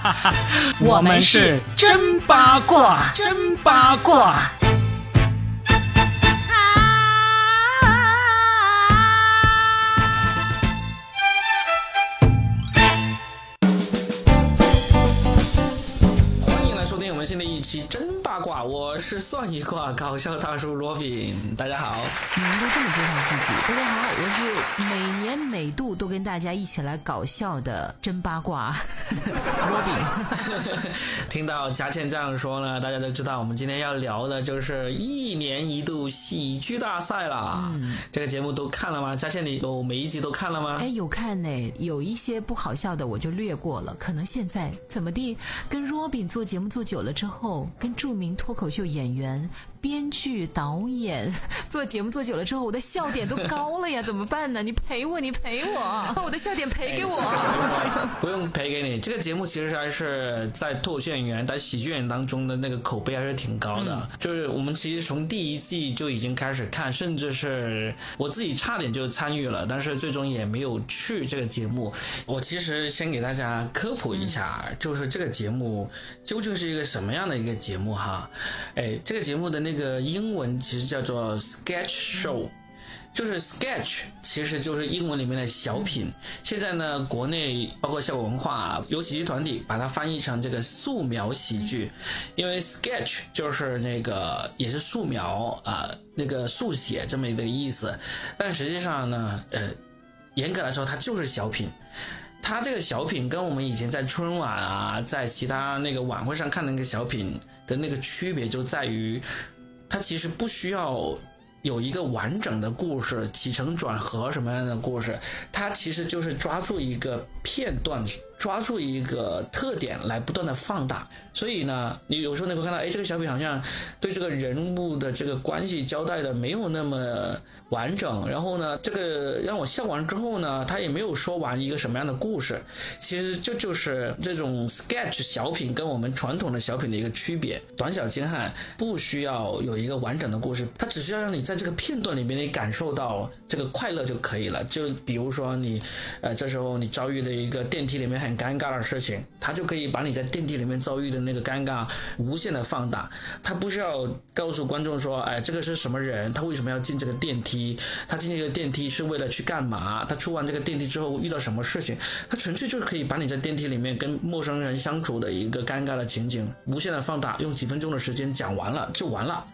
我们是真八卦，真八卦。是算一卦搞笑大叔罗宾，大家好。你们都这么介绍自己？大家好，我是每年每度都跟大家一起来搞笑的真八卦罗宾。听到佳倩这样说呢，大家都知道我们今天要聊的就是一年一度喜剧大赛啦。嗯，这个节目都看了吗？佳倩，你有每一集都看了吗？哎，有看呢，有一些不好笑的我就略过了。可能现在怎么地，跟 Robin 做节目做久了之后，跟著名脱口秀演员。编剧、导演 做节目做久了之后，我的笑点都高了呀，怎么办呢？你赔我，你赔我，把 我的笑点赔给我。不用赔给你，这个节目其实还是在脱口秀演员、在喜剧演员当中的那个口碑还是挺高的。就是我们其实从第一季就已经开始看，甚至是我自己差点就参与了，但是最终也没有去这个节目。我其实先给大家科普一下，就是这个节目究竟是一个什么样的一个节目哈？哎，这个节目的那。个英文其实叫做 sketch show，就是 sketch，其实就是英文里面的小品。现在呢，国内包括效果文化有喜剧团体把它翻译成这个素描喜剧，因为 sketch 就是那个也是素描啊，那个速写这么一个意思。但实际上呢，呃，严格来说，它就是小品。他这个小品跟我们以前在春晚啊，在其他那个晚会上看的那个小品的那个区别就在于。它其实不需要有一个完整的故事，起承转合什么样的故事，它其实就是抓住一个片段。抓住一个特点来不断的放大，所以呢，你有时候你会看到，哎，这个小品好像对这个人物的这个关系交代的没有那么完整，然后呢，这个让我笑完之后呢，他也没有说完一个什么样的故事。其实这就是这种 sketch 小品跟我们传统的小品的一个区别。短小精悍，不需要有一个完整的故事，它只需要让你在这个片段里面你感受到这个快乐就可以了。就比如说你，呃，这时候你遭遇了一个电梯里面很尴尬的事情，他就可以把你在电梯里面遭遇的那个尴尬无限的放大。他不需要告诉观众说，哎，这个是什么人？他为什么要进这个电梯？他进这个电梯是为了去干嘛？他出完这个电梯之后遇到什么事情？他纯粹就是可以把你在电梯里面跟陌生人相处的一个尴尬的情景无限的放大，用几分钟的时间讲完了就完了。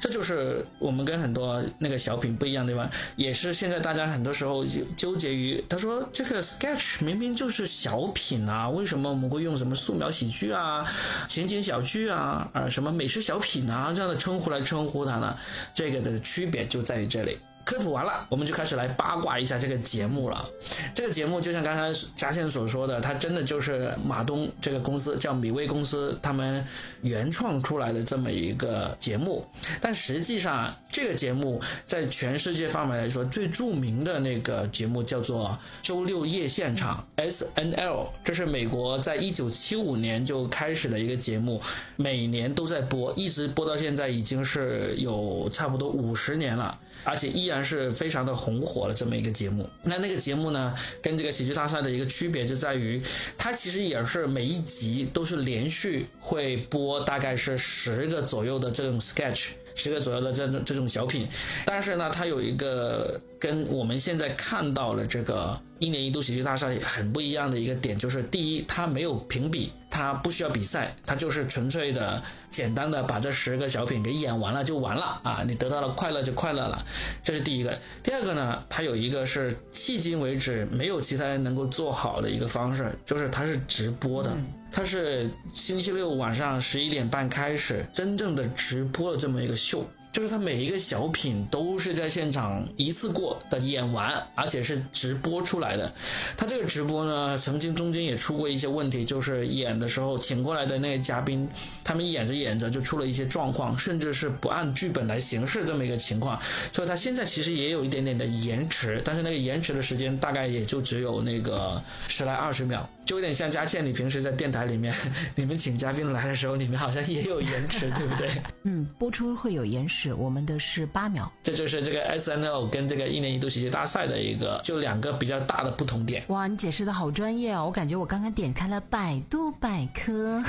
这就是我们跟很多那个小品不一样对吧，也是现在大家很多时候就纠结于，他说这个 sketch 明明就是小品啊，为什么我们会用什么素描喜剧啊、情景小剧啊、啊什么美食小品啊这样的称呼来称呼它呢？这个的区别就在于这里。科普完了，我们就开始来八卦一下这个节目了。这个节目就像刚才嘉倩所说的，它真的就是马东这个公司叫米味公司他们原创出来的这么一个节目。但实际上，这个节目在全世界范围来说，最著名的那个节目叫做周六夜现场 （S N L），这是美国在一九七五年就开始的一个节目，每年都在播，一直播到现在，已经是有差不多五十年了。而且依然是非常的红火的这么一个节目。那那个节目呢，跟这个喜剧大赛的一个区别就在于，它其实也是每一集都是连续会播大概是十个左右的这种 sketch，十个左右的这种这种小品。但是呢，它有一个跟我们现在看到的这个一年一度喜剧大赛很不一样的一个点，就是第一，它没有评比。他不需要比赛，他就是纯粹的、简单的把这十个小品给演完了就完了啊！你得到了快乐就快乐了，这是第一个。第二个呢，他有一个是迄今为止没有其他人能够做好的一个方式，就是他是直播的，它是星期六晚上十一点半开始真正的直播的这么一个秀。就是他每一个小品都是在现场一次过的演完，而且是直播出来的。他这个直播呢，曾经中间也出过一些问题，就是演的时候请过来的那个嘉宾，他们演着演着就出了一些状况，甚至是不按剧本来行事这么一个情况。所以他现在其实也有一点点的延迟，但是那个延迟的时间大概也就只有那个十来二十秒。就有点像佳倩，你平时在电台里面，你们请嘉宾来的时候，你们好像也有延迟，对不对？嗯，播出会有延迟，我们的是八秒。这就是这个 S N L 跟这个一年一度喜剧大赛的一个，就两个比较大的不同点。哇，你解释的好专业哦！我感觉我刚刚点开了百度百科，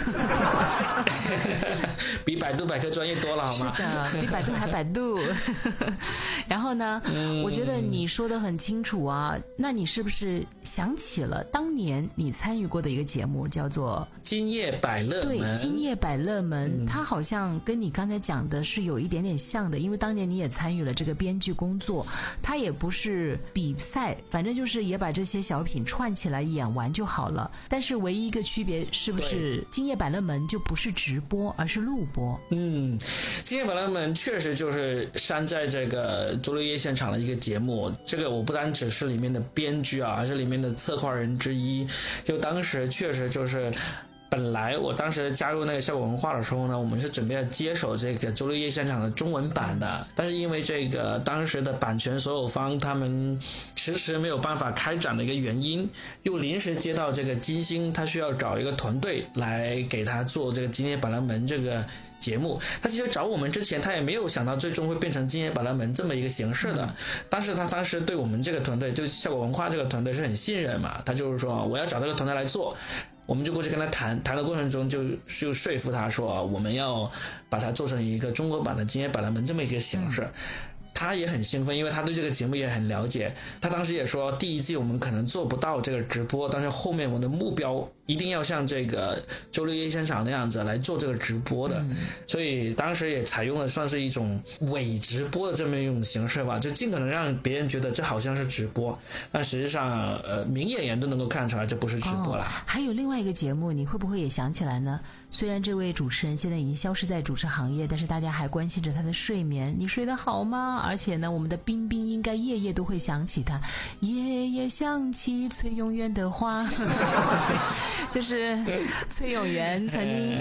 比百度百科专业多了，好吗？是的，比百度还百度。然后呢，我觉得你说的很清楚啊，那你是不是想起了当年你参与过的一个节目，叫做《今夜百乐门》？对，《今夜百乐门》，它好像跟你刚才讲的是有一点点像的，因为当年你也参与了这个编剧工作，它也不是比赛，反正就是也把这些小品串起来演完就好了。但是唯一一个区别是不是《今夜百乐门》就不是直播，而是录播？嗯，《今夜百乐门》确实就是山寨这个周六夜现场的一个节目。这个我不单只是里面的编剧啊，还是里面的策划人之一。就当时确实就是。本来我当时加入那个效果文化的时候呢，我们是准备要接手这个周六夜现场的中文版的，但是因为这个当时的版权所有方他们迟迟没有办法开展的一个原因，又临时接到这个金星，他需要找一个团队来给他做这个《今夜百乐门》这个节目。他其实找我们之前，他也没有想到最终会变成《今夜百乐门》这么一个形式的。但是他当时对我们这个团队，就效果文化这个团队是很信任嘛，他就是说我要找这个团队来做。我们就过去跟他谈谈的过程中，就就说服他说啊，我们要把它做成一个中国版的《今夜百乐门》这么一个形式。他也很兴奋，因为他对这个节目也很了解。他当时也说，第一季我们可能做不到这个直播，但是后面我们的目标一定要像这个周六夜现场那样子来做这个直播的。所以当时也采用了算是一种伪直播的这么一种形式吧，就尽可能让别人觉得这好像是直播，但实际上呃明眼人都能够看出来这不是直播了。还有另外一个节目，你会不会也想起来呢？虽然这位主持人现在已经消失在主持行业，但是大家还关心着他的睡眠。你睡得好吗？而且呢，我们的冰冰应该夜夜都会想起他，夜夜想起崔永元的话。就是崔永元曾经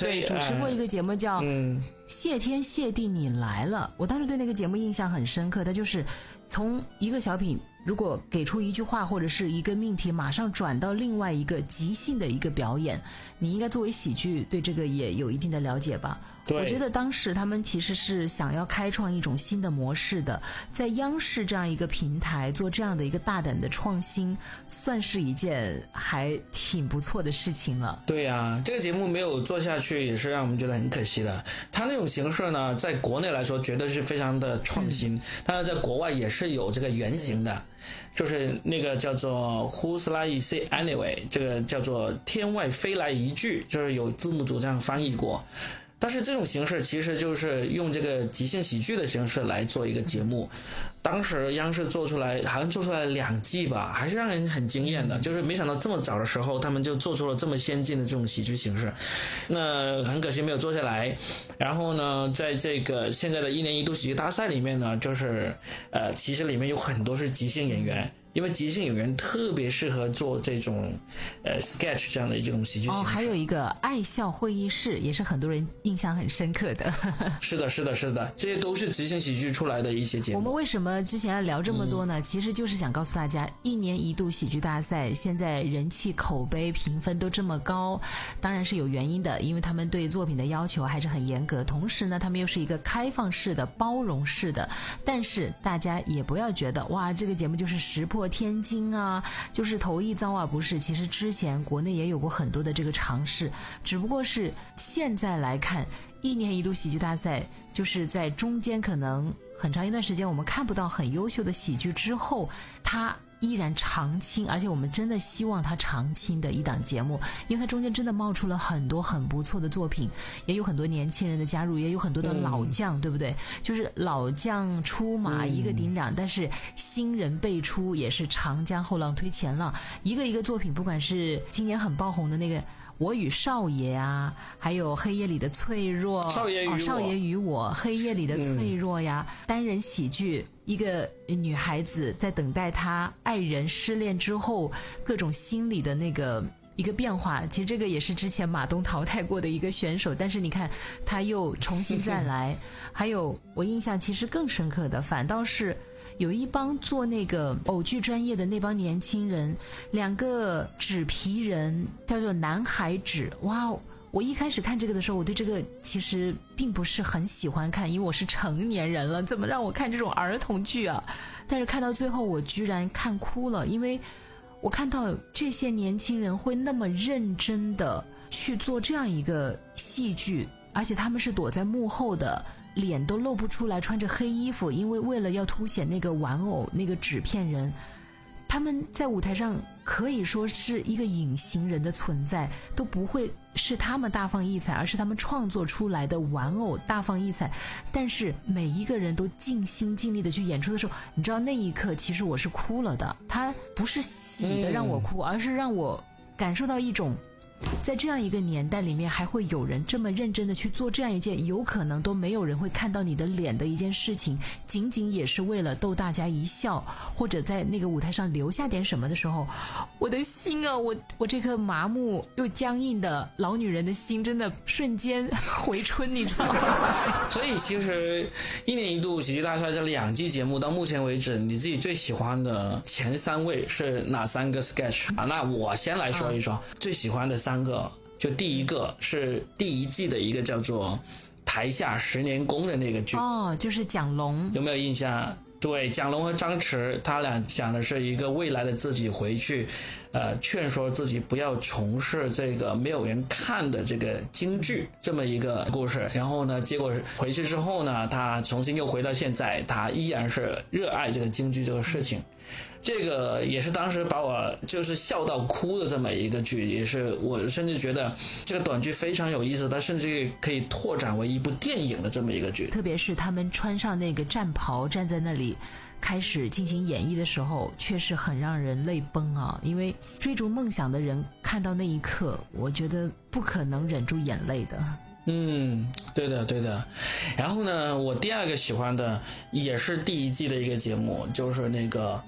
对主持过一个节目叫《谢天谢地你来了》，我当时对那个节目印象很深刻。他就是从一个小品。如果给出一句话或者是一个命题，马上转到另外一个即兴的一个表演，你应该作为喜剧对这个也有一定的了解吧？我觉得当时他们其实是想要开创一种新的模式的，在央视这样一个平台做这样的一个大胆的创新，算是一件还挺不错的事情了。对呀，这个节目没有做下去也是让我们觉得很可惜的。他那种形式呢，在国内来说绝对是非常的创新，但是在国外也是有这个原型的。就是那个叫做 Who's Like Say Anyway，这个叫做天外飞来一句，就是有字幕组这样翻译过。但是这种形式其实就是用这个即兴喜剧的形式来做一个节目。当时央视做出来，好像做出来两季吧，还是让人很惊艳的。就是没想到这么早的时候，他们就做出了这么先进的这种喜剧形式。那很可惜没有做下来。然后呢，在这个现在的一年一度喜剧大赛里面呢，就是呃，其实里面有很多是即兴演员。因为即兴演员特别适合做这种，呃，sketch 这样的一种喜剧哦，还有一个爱笑会议室，也是很多人印象很深刻的。是的，是的，是的，这些都是即兴喜剧出来的一些节目。我们为什么之前要聊这么多呢？其实就是想告诉大家，一年一度喜剧大赛现在人气、口碑、评分都这么高，当然是有原因的，因为他们对作品的要求还是很严格。同时呢，他们又是一个开放式的、包容式的。但是大家也不要觉得哇，这个节目就是识破。天津啊，就是头一遭啊，不是？其实之前国内也有过很多的这个尝试，只不过是现在来看，一年一度喜剧大赛，就是在中间可能很长一段时间我们看不到很优秀的喜剧之后，它。依然常青，而且我们真的希望它常青的一档节目，因为它中间真的冒出了很多很不错的作品，也有很多年轻人的加入，也有很多的老将，对不对？就是老将出马一个顶两，但是新人辈出也是长江后浪推前浪，一个一个作品，不管是今年很爆红的那个。我与少爷啊，还有黑夜里的脆弱，少爷与我，少爷与我，黑夜里的脆弱呀，单人喜剧，一个女孩子在等待她爱人失恋之后，各种心理的那个一个变化。其实这个也是之前马东淘汰过的一个选手，但是你看他又重新再来。还有我印象其实更深刻的，反倒是。有一帮做那个偶剧专业的那帮年轻人，两个纸皮人叫做南海纸，哇哦！我一开始看这个的时候，我对这个其实并不是很喜欢看，因为我是成年人了，怎么让我看这种儿童剧啊？但是看到最后，我居然看哭了，因为我看到这些年轻人会那么认真的去做这样一个戏剧，而且他们是躲在幕后的。脸都露不出来，穿着黑衣服，因为为了要凸显那个玩偶那个纸片人，他们在舞台上可以说是一个隐形人的存在，都不会是他们大放异彩，而是他们创作出来的玩偶大放异彩。但是每一个人都尽心尽力的去演出的时候，你知道那一刻其实我是哭了的。他不是喜的让我哭，而是让我感受到一种。在这样一个年代里面，还会有人这么认真的去做这样一件有可能都没有人会看到你的脸的一件事情，仅仅也是为了逗大家一笑，或者在那个舞台上留下点什么的时候，我的心啊，我我这颗 麻木又僵硬的老女人的心，真的瞬间回春，你知道吗？所以其实一年一度喜剧大赛这两季节目到目前为止，你自己最喜欢的前三位是哪三个 sketch 啊？那我先来说一说最喜欢的。三个，就第一个是第一季的一个叫做《台下十年功》的那个剧哦，就是蒋龙，有没有印象？对，蒋龙和张弛，他俩讲的是一个未来的自己回去，呃，劝说自己不要从事这个没有人看的这个京剧这么一个故事。然后呢，结果回去之后呢，他重新又回到现在，他依然是热爱这个京剧这个事情。这个也是当时把我就是笑到哭的这么一个剧，也是我甚至觉得这个短剧非常有意思，它甚至可以拓展为一部电影的这么一个剧。特别是他们穿上那个战袍站在那里开始进行演绎的时候，确实很让人泪崩啊！因为追逐梦想的人看到那一刻，我觉得不可能忍住眼泪的。嗯，对的，对的。然后呢，我第二个喜欢的也是第一季的一个节目，就是那个。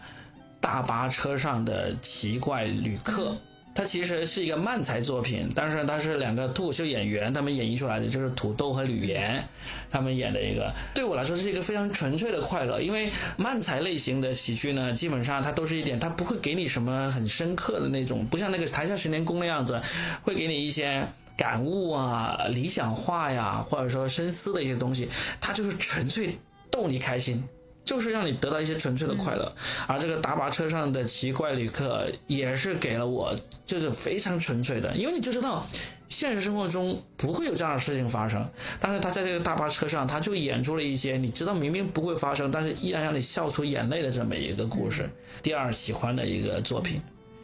大巴车上的奇怪旅客，它其实是一个漫才作品，但是它是两个脱口秀演员他们演绎出来的，就是土豆和吕岩他们演的一个。对我来说是一个非常纯粹的快乐，因为漫才类型的喜剧呢，基本上它都是一点，它不会给你什么很深刻的那种，不像那个台下十年功那样子，会给你一些感悟啊、理想化呀，或者说深思的一些东西，它就是纯粹逗你开心。就是让你得到一些纯粹的快乐，而这个大巴车上的奇怪旅客也是给了我，就是非常纯粹的，因为你就知道，现实生活中不会有这样的事情发生，但是他在这个大巴车上，他就演出了一些你知道明明不会发生，但是依然让你笑出眼泪的这么一个故事。第二喜欢的一个作品，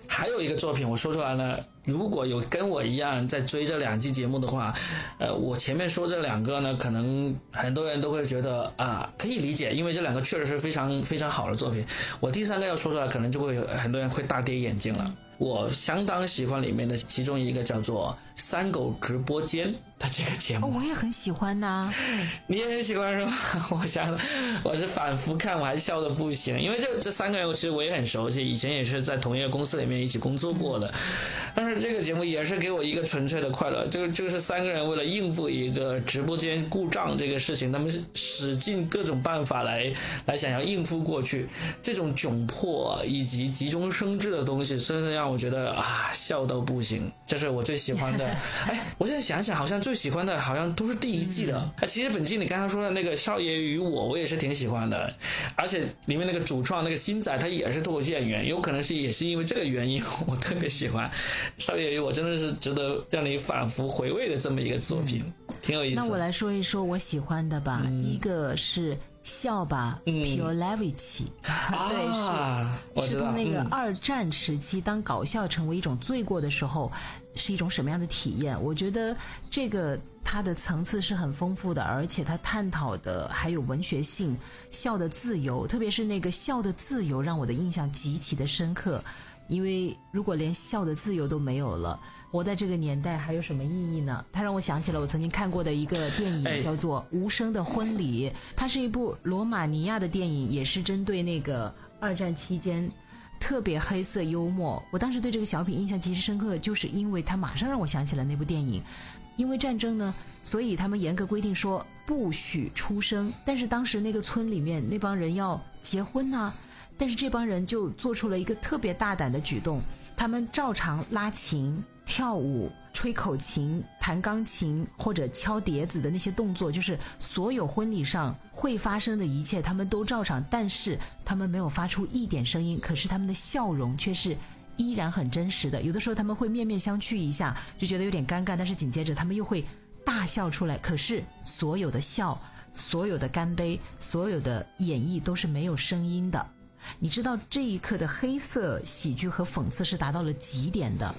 还有一个作品，我说出来了。如果有跟我一样在追这两季节目的话，呃，我前面说这两个呢，可能很多人都会觉得啊，可以理解，因为这两个确实是非常非常好的作品。我第三个要说出来，可能就会有很多人会大跌眼镜了。我相当喜欢里面的其中一个叫做“三狗直播间”的这个节目，我也很喜欢呐。你也很喜欢是吧？我想我是反复看，我还笑的不行，因为这这三个人其实我也很熟悉，以前也是在同一个公司里面一起工作过的。但是这个节目也是给我一个纯粹的快乐，就就是三个人为了应付一个直播间故障这个事情，他们是使尽各种办法来来想要应付过去，这种窘迫以及急中生智的东西，真是让。我觉得啊，笑到不行，这是我最喜欢的。哎，我现在想想，好像最喜欢的好像都是第一季的。哎，其实本季你刚刚说的那个《少爷与我》，我也是挺喜欢的。而且里面那个主创那个新仔，他也是脱口秀演员，有可能是也是因为这个原因，我特别喜欢《少爷与我》，真的是值得让你反复回味的这么一个作品，挺有意思。那我来说一说我喜欢的吧，一个是。笑吧，Pure Levity，对，是是从那个二战时期，当搞笑成为一种罪过的时候，是一种什么样的体验？我觉得这个它的层次是很丰富的，而且它探讨的还有文学性，笑的自由，特别是那个笑的自由，让我的印象极其的深刻。因为如果连笑的自由都没有了。活在这个年代还有什么意义呢？它让我想起了我曾经看过的一个电影，叫做《无声的婚礼》。它是一部罗马尼亚的电影，也是针对那个二战期间特别黑色幽默。我当时对这个小品印象极其深刻，就是因为它马上让我想起了那部电影。因为战争呢，所以他们严格规定说不许出生。但是当时那个村里面那帮人要结婚呢，但是这帮人就做出了一个特别大胆的举动，他们照常拉琴、跳舞、吹口琴、弹钢琴或者敲碟子的那些动作，就是所有婚礼上会发生的一切，他们都照常。但是他们没有发出一点声音，可是他们的笑容却是。依然很真实的，有的时候他们会面面相觑一下，就觉得有点尴尬，但是紧接着他们又会大笑出来。可是所有的笑，所有的干杯，所有的演绎都是没有声音的。你知道这一刻的黑色喜剧和讽刺是达到了极点的。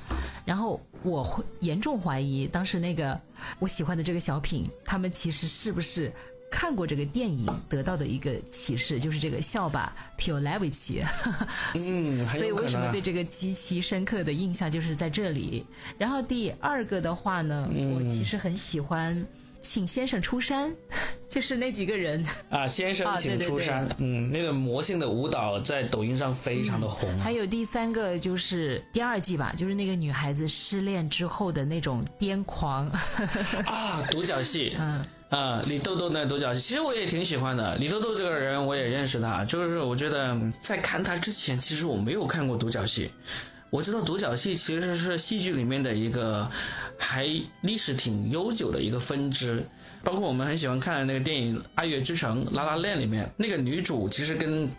然后我会严重怀疑当时那个我喜欢的这个小品，他们其实是不是？看过这个电影得到的一个启示就是这个笑吧皮奥莱维奇，嗯，所以为什么对这个极其深刻的印象就是在这里。然后第二个的话呢，我其实很喜欢请先生出山，就是那几个人啊，先生请出山，嗯，那个魔性的舞蹈在抖音上非常的红。还有第三个就是第二季吧，就是那个女孩子失恋之后的那种癫狂 啊，独角戏，嗯。啊，李豆豆的独角戏，其实我也挺喜欢的。李豆豆这个人我也认识他，就是我觉得在看他之前，其实我没有看过独角戏。我知道独角戏其实是戏剧里面的一个还历史挺悠久的一个分支，包括我们很喜欢看的那个电影《爱乐之城》《拉拉链》里面那个女主，其实跟。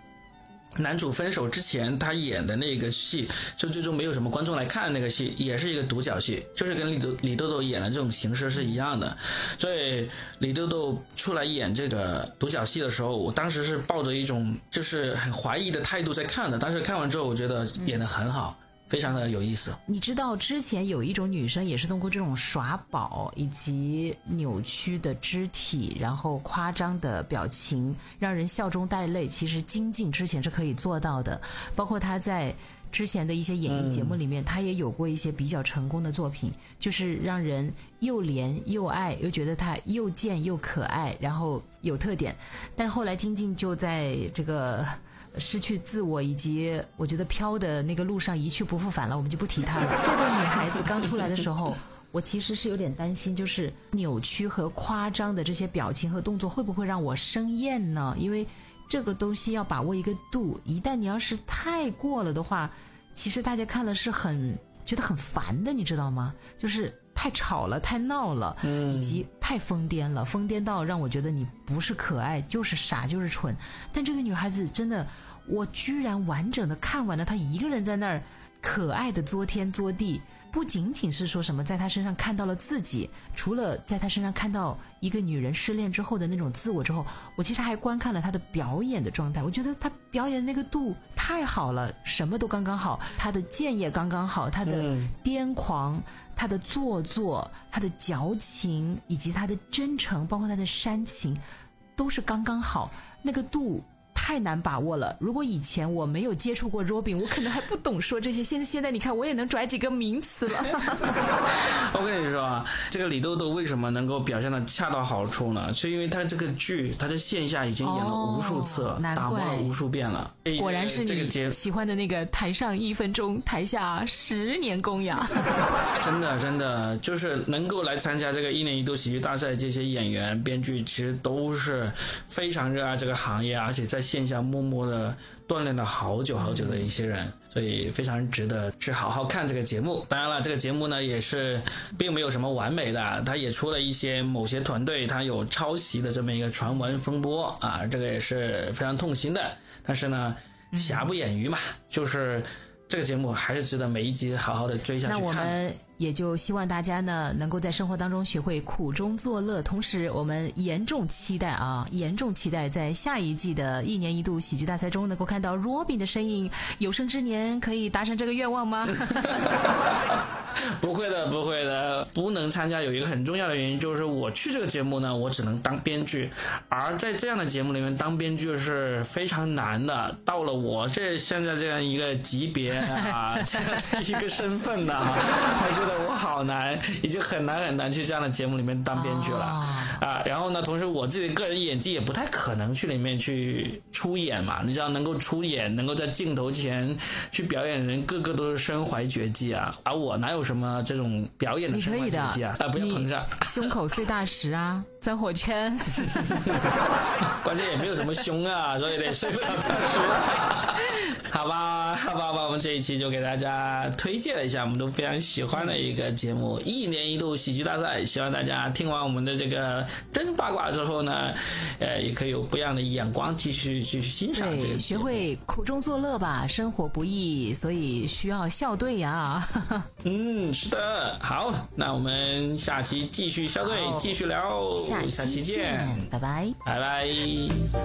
男主分手之前，他演的那个戏，就最终没有什么观众来看那个戏，也是一个独角戏，就是跟李豆李豆豆演的这种形式是一样的。所以李豆豆出来演这个独角戏的时候，我当时是抱着一种就是很怀疑的态度在看的，但是看完之后，我觉得演的很好。非常的有意思。你知道之前有一种女生也是通过这种耍宝以及扭曲的肢体，然后夸张的表情，让人笑中带泪。其实金靖之前是可以做到的，包括她在之前的一些演艺节目里面，她也有过一些比较成功的作品，就是让人又怜又爱，又觉得她又贱又可爱，然后有特点。但是后来金靖就在这个。失去自我，以及我觉得飘的那个路上一去不复返了，我们就不提她了。这个女孩子刚出来的时候，我其实是有点担心，就是扭曲和夸张的这些表情和动作会不会让我生厌呢？因为这个东西要把握一个度，一旦你要是太过了的话，其实大家看了是很觉得很烦的，你知道吗？就是太吵了，太闹了，以及太疯癫了，疯癫到让我觉得你不是可爱就是傻就是蠢。但这个女孩子真的。我居然完整的看完了，他一个人在那儿可爱的作天作地，不仅仅是说什么在他身上看到了自己，除了在他身上看到一个女人失恋之后的那种自我之后，我其实还观看了他的表演的状态。我觉得他表演的那个度太好了，什么都刚刚好，他的剑也刚刚好，他的癫狂，他的做作，他的矫情，以及他的真诚，包括他的煽情，都是刚刚好，那个度。太难把握了。如果以前我没有接触过 Robin，我可能还不懂说这些。现在现在你看，我也能拽几个名词了。我跟你说啊，这个李豆豆为什么能够表现的恰到好处呢？是因为他这个剧，他在线下已经演了无数次了，打磨了无数遍了。果然是你喜欢的那个台上一分钟，台下十年功呀。真的真的，就是能够来参加这个一年一度喜剧大赛，这些演员、编剧其实都是非常热爱这个行业，而且在线。线下默默的锻炼了好久好久的一些人，所以非常值得去好好看这个节目。当然了，这个节目呢也是并没有什么完美的，它也出了一些某些团队它有抄袭的这么一个传闻风波啊，这个也是非常痛心的。但是呢，瑕不掩瑜嘛，就是这个节目还是值得每一集好好的追下去看。也就希望大家呢，能够在生活当中学会苦中作乐。同时，我们严重期待啊，严重期待在下一季的一年一度喜剧大赛中，能够看到 Robin 的身影。有生之年可以达成这个愿望吗？不会的，不会的。不能参加有一个很重要的原因，就是我去这个节目呢，我只能当编剧。而在这样的节目里面当编剧是非常难的。到了我这现在这样一个级别啊，这样一个身份呢，还觉。得我好难，已经很难很难去这样的节目里面当编剧了啊。然后呢，同时我自己个人演技也不太可能去里面去出演嘛。你知道，能够出演、能够在镜头前去表演的人，个个都是身怀绝技啊。而我哪有什么这种表演的身怀绝技啊？啊，不要膨胀，胸口碎大石啊，钻火圈。关键也没有什么胸啊，所以得睡不了大石。好吧，好吧，好吧，我们这一期就给大家推荐了一下我们都非常喜欢的一个节目——一年一度喜剧大赛。希望大家听完我们的这个真八卦之后呢，呃，也可以有不一样的眼光，继续继续欣赏这个。学会苦中作乐吧，生活不易，所以需要校对呀。嗯，是的。好，那我们下期继续校对，继续聊。下期见，拜拜，拜拜。Eve.